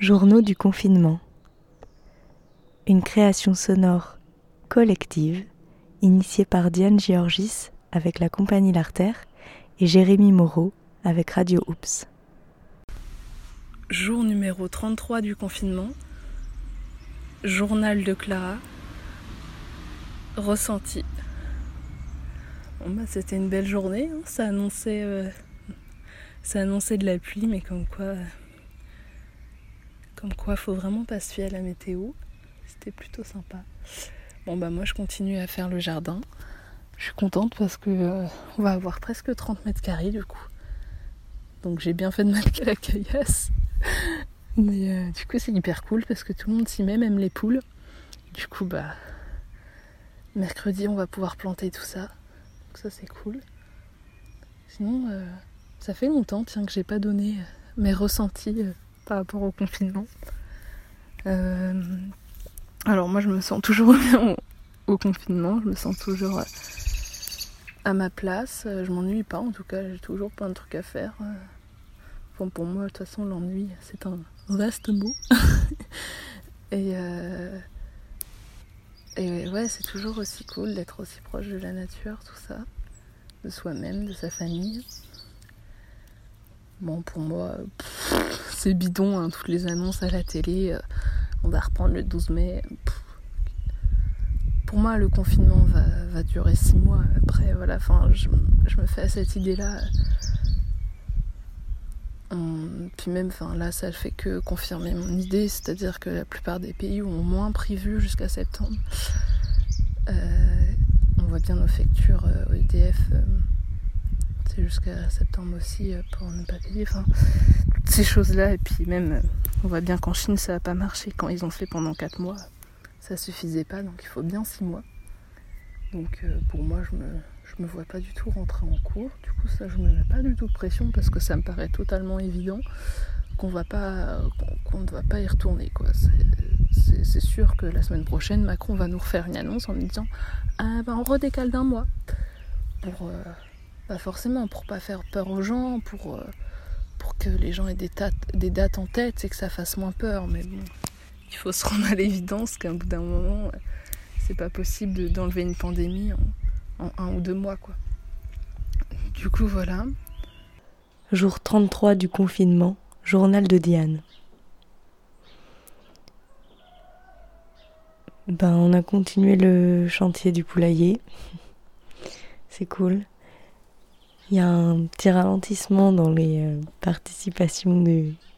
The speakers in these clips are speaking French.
Journaux du confinement. Une création sonore collective initiée par Diane Georgis avec la compagnie L'Artère et Jérémy Moreau avec Radio Oops. Jour numéro 33 du confinement. Journal de Clara. Ressenti. Bon bah c'était une belle journée, hein. ça annonçait euh, ça annonçait de la pluie mais comme quoi comme quoi faut vraiment pas se fier à la météo. C'était plutôt sympa. Bon bah moi je continue à faire le jardin. Je suis contente parce que euh, on va avoir presque 30 mètres carrés du coup. Donc j'ai bien fait de mettre la caillasse. Mais euh, du coup c'est hyper cool parce que tout le monde s'y met, même les poules. Du coup bah mercredi on va pouvoir planter tout ça. Donc ça c'est cool. Sinon euh, ça fait longtemps tiens que j'ai pas donné mes ressentis par rapport au confinement. alors moi je me sens toujours bien au, confinement, je me sens toujours à ma place. Euh, je m'ennuie pas, en tout cas, j'ai toujours plein de trucs à faire. Euh. Bon, pour moi, de toute façon, l'ennui, c'est un vaste mot. euh, et ouais, c'est toujours aussi cool d'être aussi proche de la nature, tout ça, de soi-même, de sa famille. Bon, pour moi, c'est bidon, hein, toutes les annonces à la télé. on va reprendre le 12 mai pour moi, le confinement va, durer six mois. Après, voilà, je, me fais à cette idée-là. puis même, enfin, là, ça fait que confirmer mon idée, c'est-à-dire que la plupart des pays ont moins prévu jusqu'à septembre. Euh, on voit bien nos factures euh, EDF, euh, jusqu'à septembre aussi pour ne pas payer. Toutes ces choses-là. Et puis même, on voit bien qu'en Chine, ça n'a pas marché quand ils ont fait pendant quatre mois ça suffisait pas, donc il faut bien six mois. Donc euh, pour moi, je me, je me vois pas du tout rentrer en cours. Du coup, ça, je me mets pas du tout de pression parce que ça me paraît totalement évident qu'on va pas, qu'on, ne va pas y retourner. Quoi. C'est, sûr que la semaine prochaine, Macron va nous refaire une annonce en nous disant ah, ben, on redécale d'un mois. Pour, euh, pas forcément, pour pas faire peur aux gens, pour, euh, pour que les gens aient des, dates en tête, c'est que ça fasse moins peur. Mais bon, il faut se rendre à l'évidence qu'à bout d'un moment, c'est pas possible d'enlever une pandémie en, un ou deux mois, quoi. Du coup, voilà. Jour 33 du confinement, journal de Diane. Ben, on a continué le chantier du poulailler. C'est cool. Il y a un petit ralentissement dans les euh, participations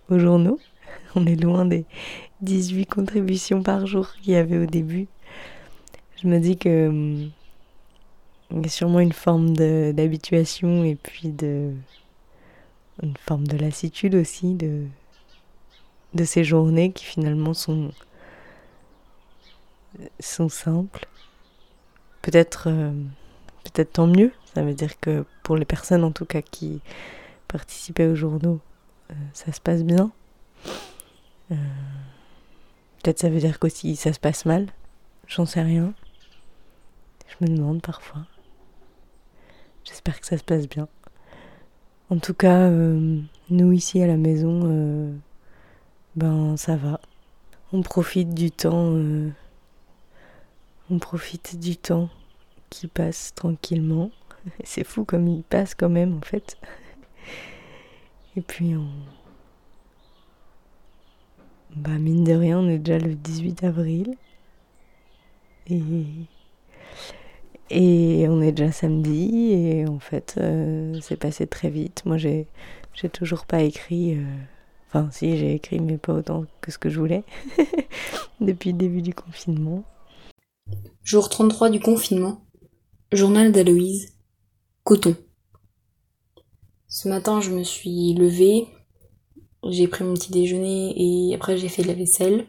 aux journaux. On est loin des 18 contributions par jour qu'il y avait au début. Je me dis que hum, il y a sûrement une forme d'habituation et puis de une forme de lassitude aussi de de ces journées qui finalement sont sont simples. Peut-être euh, peut-être tant mieux. Ça veut dire que pour les personnes en tout cas qui participaient aux journaux, euh, ça se passe bien. Euh, peut-être ça veut dire qu'aussi ça se passe mal. J'en sais rien. Je me demande parfois. J'espère que ça se passe bien. En tout cas, euh, nous ici à la maison, ben ça va. On profite du temps. on profite du temps qui passe tranquillement. C'est fou comme il passe quand même en fait. Et puis on, bah mine de rien, on est déjà le 18 avril. Et, et on est déjà samedi. Et en fait, euh, c'est passé très vite. Moi, j'ai, j'ai toujours pas écrit. Euh, enfin, si, j'ai écrit, mais pas autant que ce que je voulais. Depuis le début du confinement. Jour 33 du confinement. Journal d'Aloïse. Coton. Ce matin, je me suis levée, j'ai pris mon petit déjeuner et après j'ai fait de la vaisselle.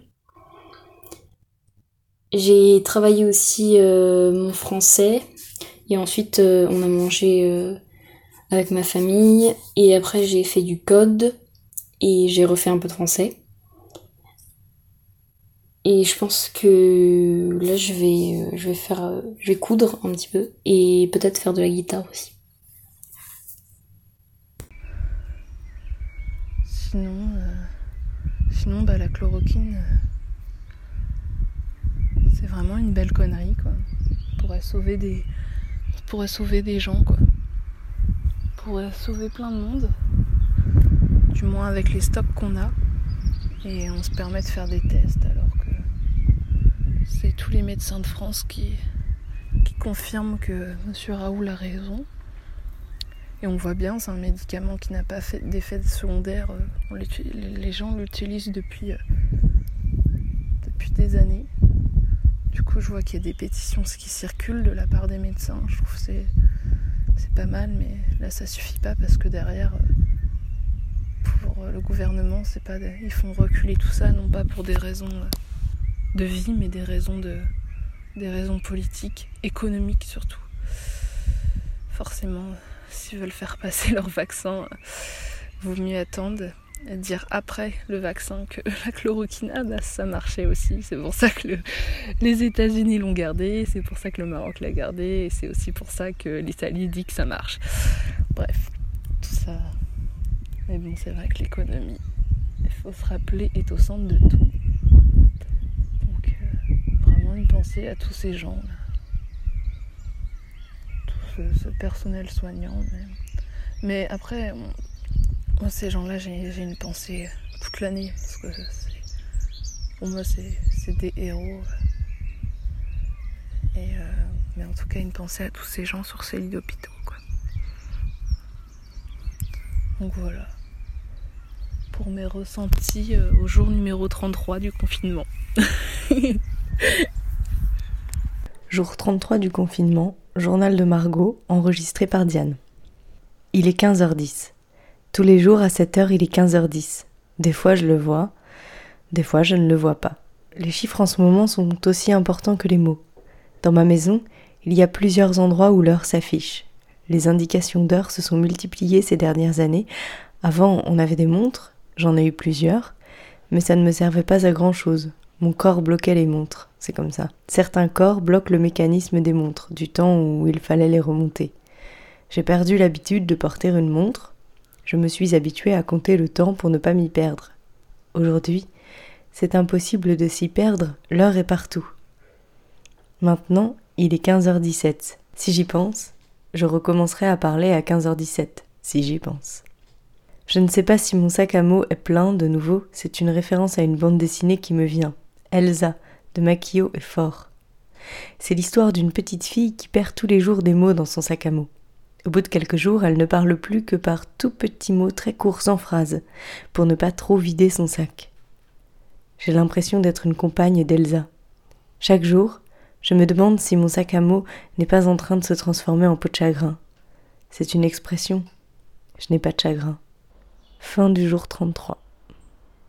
J'ai travaillé aussi euh, mon français et ensuite euh, on a mangé euh, avec ma famille et après j'ai fait du code et j'ai refait un peu de français. Et je pense que là je vais je vais faire je vais coudre un petit peu et peut-être faire de la guitare aussi. sinon, euh, sinon, bah, la chloroquine, c'est vraiment une belle connerie, quoi. pourrait sauver des, gens, quoi. pourrait sauver plein de monde, du moins avec les stocks qu'on a. Et on se permet de faire des tests c'est tous les médecins de France qui, qui confirment que M. Raoul a raison. Et on voit bien, c'est un médicament qui n'a pas fait d'effet secondaire. Euh, les gens l'utilisent depuis, euh, depuis des années. Du coup, je vois qu'il y a des pétitions qui circulent de la part des médecins. Je trouve que c'est, pas mal, mais là, ça suffit pas parce que derrière, euh, pour le gouvernement, pas ils font reculer tout ça, non pas pour des raisons de vie, mais des raisons de, des raisons politiques, économiques surtout. Forcément s'ils veulent faire passer leur vaccin, vaut mieux attendre dire après le vaccin que la chloroquine, ah bah, ça marchait aussi. C'est pour ça que les États-Unis l'ont gardé, c'est pour ça que le Maroc l'a gardé, et c'est aussi pour ça que l'Italie dit que ça marche. Bref, tout ça. Mais bon, c'est vrai que l'économie, il faut se rappeler, est au centre de tout. Donc, euh, à tous ces gens. Là ce, personnel soignant. Mais, après, moi, ces gens-là, j'ai une pensée toute l'année. Parce que pour moi, c'est des héros. Et, euh, mais en tout cas, une pensée à tous ces gens sur ces lits d'hôpitaux. Donc voilà. Pour mes ressentis euh, au jour numéro 33 du confinement. jour 33 du confinement, Journal de Margot, enregistré par Diane. Il est 15h10. Tous les jours à cette heure, il est 15h10. Des fois, je le vois, des fois, je ne le vois pas. Les chiffres en ce moment sont aussi importants que les mots. Dans ma maison, il y a plusieurs endroits où l'heure s'affiche. Les indications d'heure se sont multipliées ces dernières années. Avant, on avait des montres, j'en ai eu plusieurs, mais ça ne me servait pas à grand chose. Mon corps bloquait les montres, c'est comme ça. Certains corps bloquent le mécanisme des montres, du temps où il fallait les remonter. J'ai perdu l'habitude de porter une montre. Je me suis habituée à compter le temps pour ne pas m'y perdre. Aujourd'hui, c'est impossible de s'y perdre, l'heure est partout. Maintenant, il est 15h17. Si j'y pense, je recommencerai à parler à 15h17, si j'y pense. Je ne sais pas si mon sac à mots est plein de nouveau, c'est une référence à une bande dessinée qui me vient. Elsa de Makio est fort. C'est l'histoire d'une petite fille qui perd tous les jours des mots dans son sac à mots. Au bout de quelques jours, elle ne parle plus que par tout petits mots très courts en phrases, pour ne pas trop vider son sac. J'ai l'impression d'être une compagne d'Elsa. Chaque jour, je me demande si mon sac à mots n'est pas en train de se transformer en peau de chagrin. C'est une expression. Je n'ai pas de chagrin. Fin du jour 33.